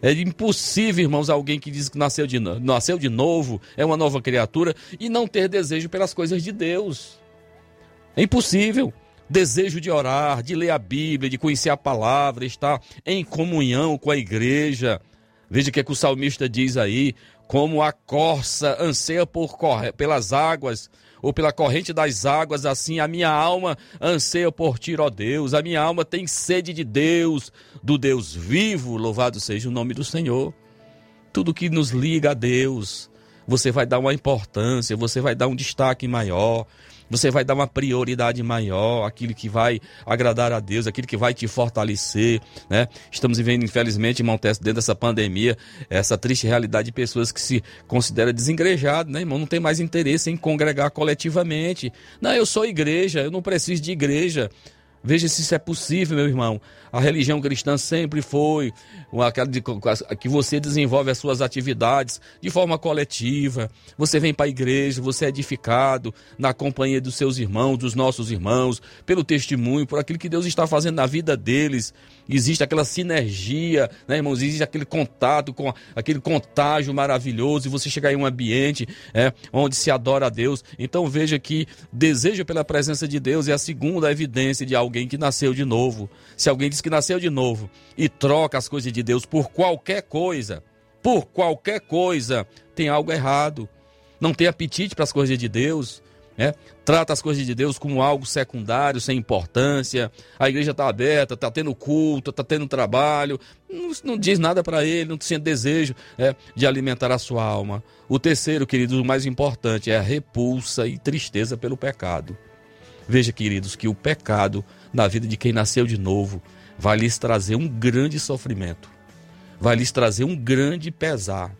B: É impossível, irmãos, alguém que diz que nasceu de, nasceu de novo, é uma nova criatura, e não ter desejo pelas coisas de Deus. É impossível. Desejo de orar, de ler a Bíblia, de conhecer a palavra, estar em comunhão com a igreja. Veja o que, é que o salmista diz aí: como a corça anseia por, pelas águas, ou pela corrente das águas, assim a minha alma anseia por ti, ó Deus. A minha alma tem sede de Deus, do Deus vivo, louvado seja o nome do Senhor. Tudo que nos liga a Deus, você vai dar uma importância, você vai dar um destaque maior, você vai dar uma prioridade maior, aquilo que vai agradar a Deus, aquilo que vai te fortalecer, né? Estamos vivendo, infelizmente, irmão dentro dessa pandemia, essa triste realidade de pessoas que se consideram desengrejado, né, irmão? Não tem mais interesse em congregar coletivamente. Não, eu sou igreja, eu não preciso de igreja. Veja se isso é possível, meu irmão. A religião cristã sempre foi aquela de, que você desenvolve as suas atividades de forma coletiva. Você vem para a igreja, você é edificado na companhia dos seus irmãos, dos nossos irmãos, pelo testemunho, por aquilo que Deus está fazendo na vida deles. Existe aquela sinergia, né, irmãos? Existe aquele contato com aquele contágio maravilhoso e você chegar em um ambiente é, onde se adora a Deus. Então veja que desejo pela presença de Deus é a segunda evidência de alguém que nasceu de novo. Se alguém diz que nasceu de novo e troca as coisas de Deus por qualquer coisa, por qualquer coisa, tem algo errado. Não tem apetite para as coisas de Deus né? Trata as coisas de Deus como algo secundário, sem importância. A igreja está aberta, está tendo culto, está tendo trabalho. Não, não diz nada para ele, não sente desejo é, de alimentar a sua alma. O terceiro, queridos, o mais importante é a repulsa e tristeza pelo pecado. Veja, queridos, que o pecado na vida de quem nasceu de novo vai lhes trazer um grande sofrimento, vai lhes trazer um grande pesar.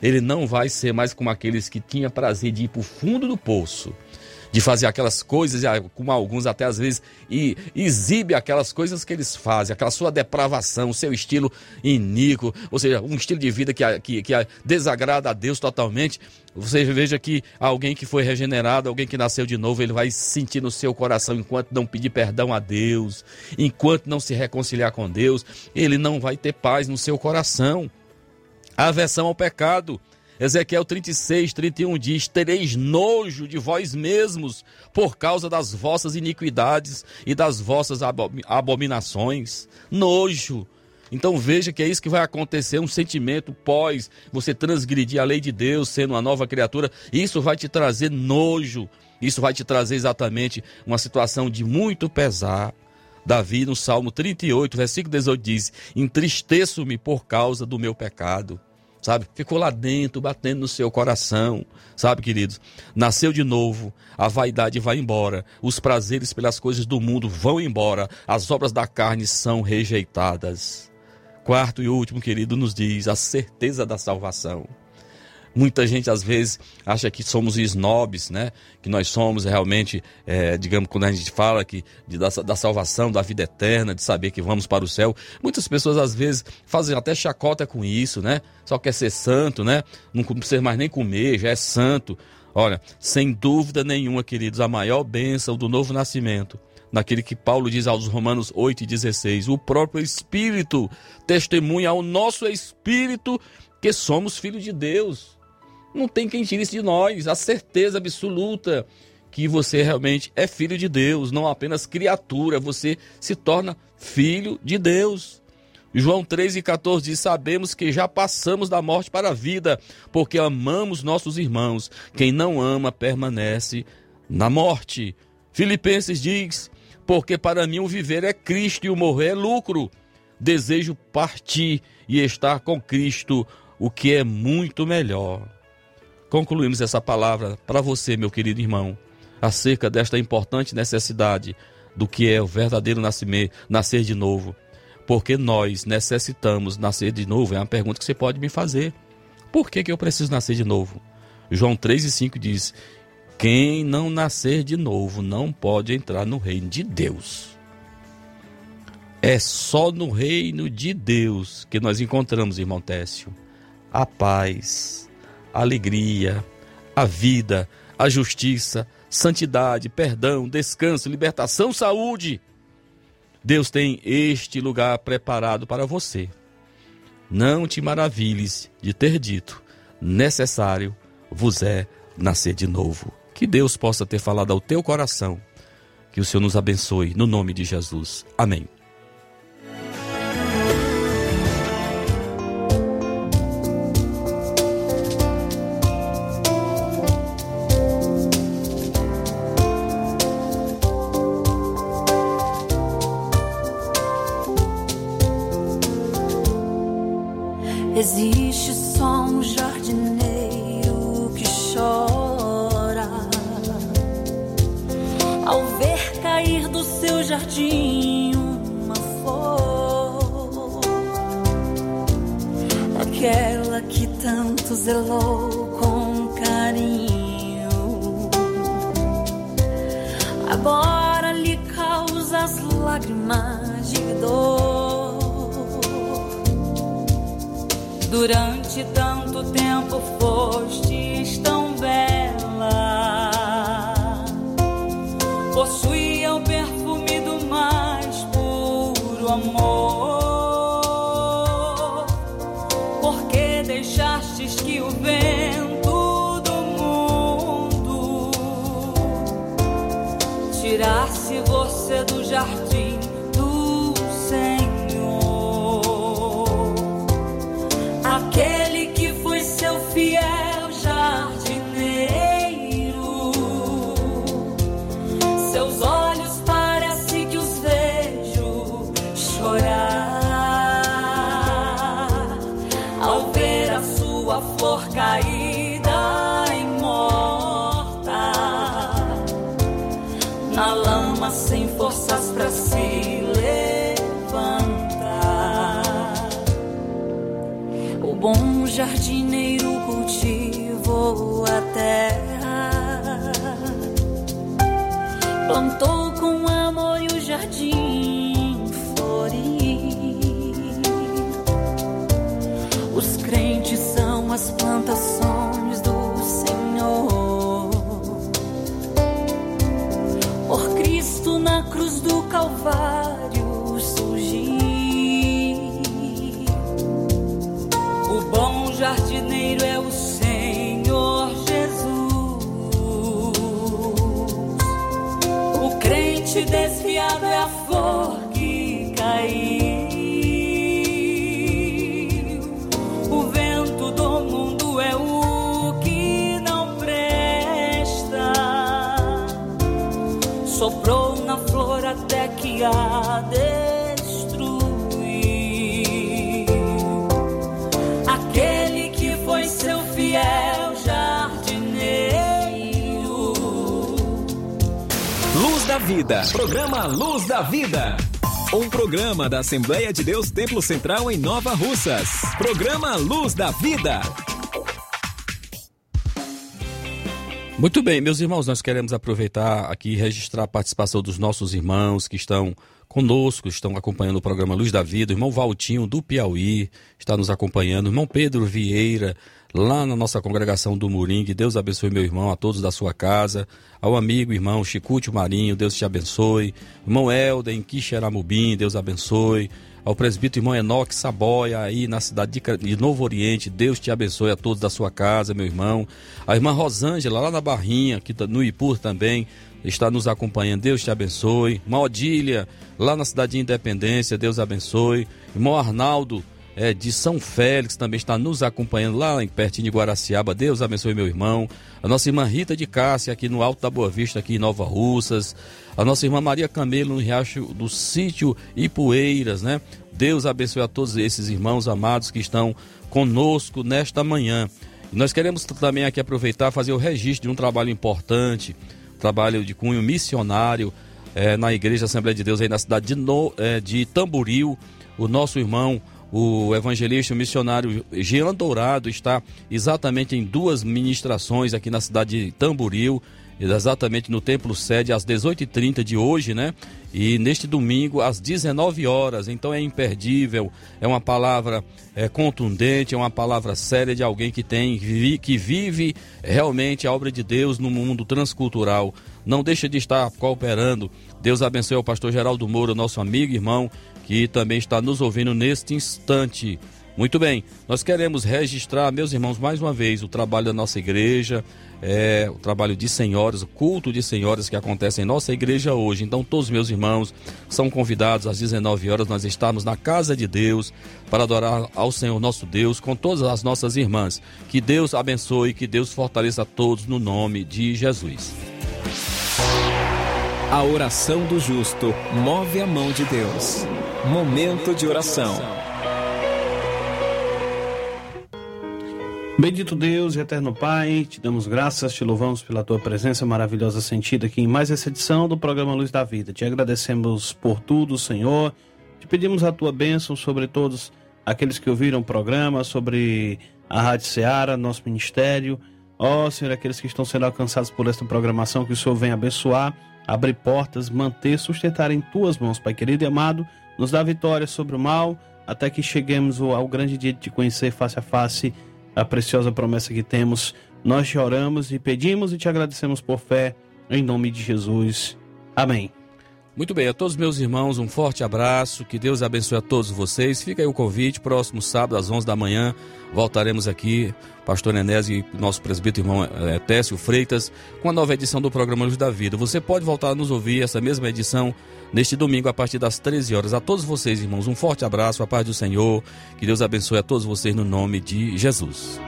B: Ele não vai ser mais como aqueles que tinha prazer de ir para o fundo do poço de fazer aquelas coisas, como alguns até às vezes, e exibe aquelas coisas que eles fazem, aquela sua depravação, seu estilo iníquo, ou seja, um estilo de vida que, que, que desagrada a Deus totalmente. Você veja que alguém que foi regenerado, alguém que nasceu de novo, ele vai sentir no seu coração enquanto não pedir perdão a Deus, enquanto não se reconciliar com Deus, ele não vai ter paz no seu coração. Aversão ao pecado Ezequiel 36, 31 diz: Tereis nojo de vós mesmos por causa das vossas iniquidades e das vossas abominações. Nojo. Então veja que é isso que vai acontecer, um sentimento pós você transgredir a lei de Deus, sendo uma nova criatura, isso vai te trazer nojo, isso vai te trazer exatamente uma situação de muito pesar. Davi, no Salmo 38, versículo 18, diz: Entristeço-me por causa do meu pecado sabe? Ficou lá dentro, batendo no seu coração, sabe, queridos? Nasceu de novo, a vaidade vai embora, os prazeres pelas coisas do mundo vão embora, as obras da carne são rejeitadas. Quarto e último, querido, nos diz a certeza da salvação. Muita gente às vezes acha que somos snobs, né? Que nós somos realmente, é, digamos, quando a gente fala que de, da, da, salvação, da vida eterna, de saber que vamos para o céu. Muitas pessoas às vezes fazem até chacota com isso, né? Só quer ser santo, né? Não precisa mais nem comer, já é santo. Olha, sem dúvida nenhuma, queridos, a maior bênção do novo nascimento naquele que Paulo diz aos Romanos 8 e 16: O próprio Espírito testemunha ao nosso Espírito que somos filhos de Deus. Não tem quem tire isso de nós. A certeza absoluta que você realmente é filho de Deus, não apenas criatura, você se torna filho de Deus. João 3,14 diz: Sabemos que já passamos da morte para a vida, porque amamos nossos irmãos. Quem não ama permanece na morte. Filipenses diz: Porque para mim o viver é Cristo e o morrer é lucro. Desejo partir e estar com Cristo, o que é muito melhor concluímos essa palavra para você, meu querido irmão, acerca desta importante necessidade do que é o verdadeiro nascimento, nascer de novo. Porque nós necessitamos nascer de novo? É uma pergunta que você pode me fazer. Por que, que eu preciso nascer de novo? João 3 e 5 diz: Quem não nascer de novo não pode entrar no reino de Deus. É só no reino de Deus que nós encontramos, irmão Técio, a paz, alegria, a vida, a justiça, santidade, perdão, descanso, libertação, saúde. Deus tem este lugar preparado para você. Não te maravilhes de ter dito: necessário vos é nascer de novo. Que Deus possa ter falado ao teu coração. Que o Senhor nos abençoe, no nome de Jesus. Amém.
D: Jardim uma flor, aquela que tanto zelou com carinho, agora lhe causa as lágrimas de dor. Durante tanto tempo fostes tão
C: Vida. Programa Luz da Vida. Um programa da Assembleia de Deus Templo Central em Nova Russas. Programa Luz da Vida.
B: Muito bem, meus irmãos, nós queremos aproveitar aqui e registrar a participação dos nossos irmãos que estão conosco, estão acompanhando o programa Luz da Vida. O irmão Valtinho, do Piauí, está nos acompanhando. O irmão Pedro Vieira, lá na nossa congregação do Moringue. Deus abençoe meu irmão, a todos da sua casa. Ao amigo, irmão Chicute Marinho, Deus te abençoe. Irmão Helder, em Quixeramobim, Deus abençoe. Ao presbítero irmão Enoque Saboia, aí na cidade de Novo Oriente, Deus te abençoe a todos da sua casa, meu irmão. A irmã Rosângela, lá na Barrinha, que tá no Ipur também, está nos acompanhando, Deus te abençoe. Irmã Odília, lá na cidade de Independência, Deus abençoe. Irmão Arnaldo, é, de São Félix também está nos acompanhando lá em pertinho de Guaraciaba. Deus abençoe meu irmão. A nossa irmã Rita de Cássia aqui no Alto da Boa Vista, aqui em Nova Russas. A nossa irmã Maria Camelo no Riacho do Sítio Ipueiras, né? Deus abençoe a todos esses irmãos amados que estão conosco nesta manhã. E nós queremos também aqui aproveitar fazer o registro de um trabalho importante, trabalho de cunho missionário eh, na Igreja Assembleia de Deus aí na cidade de, no, eh, de Tamboril. O nosso irmão o evangelista o missionário Jean Dourado está exatamente em duas ministrações aqui na cidade de Tamboril, exatamente no templo sede às 18h30 de hoje, né? E neste domingo às 19 horas. Então é imperdível, é uma palavra é, contundente, é uma palavra séria de alguém que tem que vive realmente a obra de Deus no mundo transcultural. Não deixa de estar cooperando. Deus abençoe o pastor Geraldo Moura, nosso amigo e irmão, que também está nos ouvindo neste instante. Muito bem, nós queremos registrar, meus irmãos, mais uma vez, o trabalho da nossa igreja, é, o trabalho de senhoras, o culto de senhoras que acontece em nossa igreja hoje. Então, todos os meus irmãos são convidados às 19 horas, nós estamos na casa de Deus para adorar ao Senhor nosso Deus com todas as nossas irmãs. Que Deus abençoe, que Deus fortaleça a todos no nome de Jesus.
C: A oração do justo move a mão de Deus. Momento de oração.
A: Bendito Deus e eterno Pai, te damos graças, te louvamos pela tua presença maravilhosa sentida aqui em mais essa edição do programa Luz da Vida. Te agradecemos por tudo, Senhor. Te pedimos a tua bênção sobre todos aqueles que ouviram o programa, sobre a Rádio Ceará, nosso ministério. Ó oh, Senhor, aqueles que estão sendo alcançados por esta programação, que o Senhor venha abençoar, abrir portas, manter, sustentar em tuas mãos, Pai querido e amado. Nos dá vitória sobre o mal, até que cheguemos ao grande dia de te conhecer face a face a preciosa promessa que temos. Nós te oramos e pedimos e te agradecemos por fé, em nome de Jesus. Amém.
B: Muito bem, a todos meus irmãos, um forte abraço, que Deus abençoe a todos vocês. Fica aí o convite, próximo sábado às 11 da manhã, voltaremos aqui, pastor Nenés e nosso presbítero irmão é, Técio Freitas, com a nova edição do programa Luz da Vida. Você pode voltar a nos ouvir essa mesma edição neste domingo a partir das 13 horas. A todos vocês, irmãos, um forte abraço, a paz do Senhor, que Deus abençoe a todos vocês no nome de Jesus.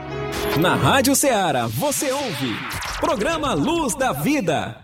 C: Na Rádio Ceará, você ouve Programa Luz da Vida.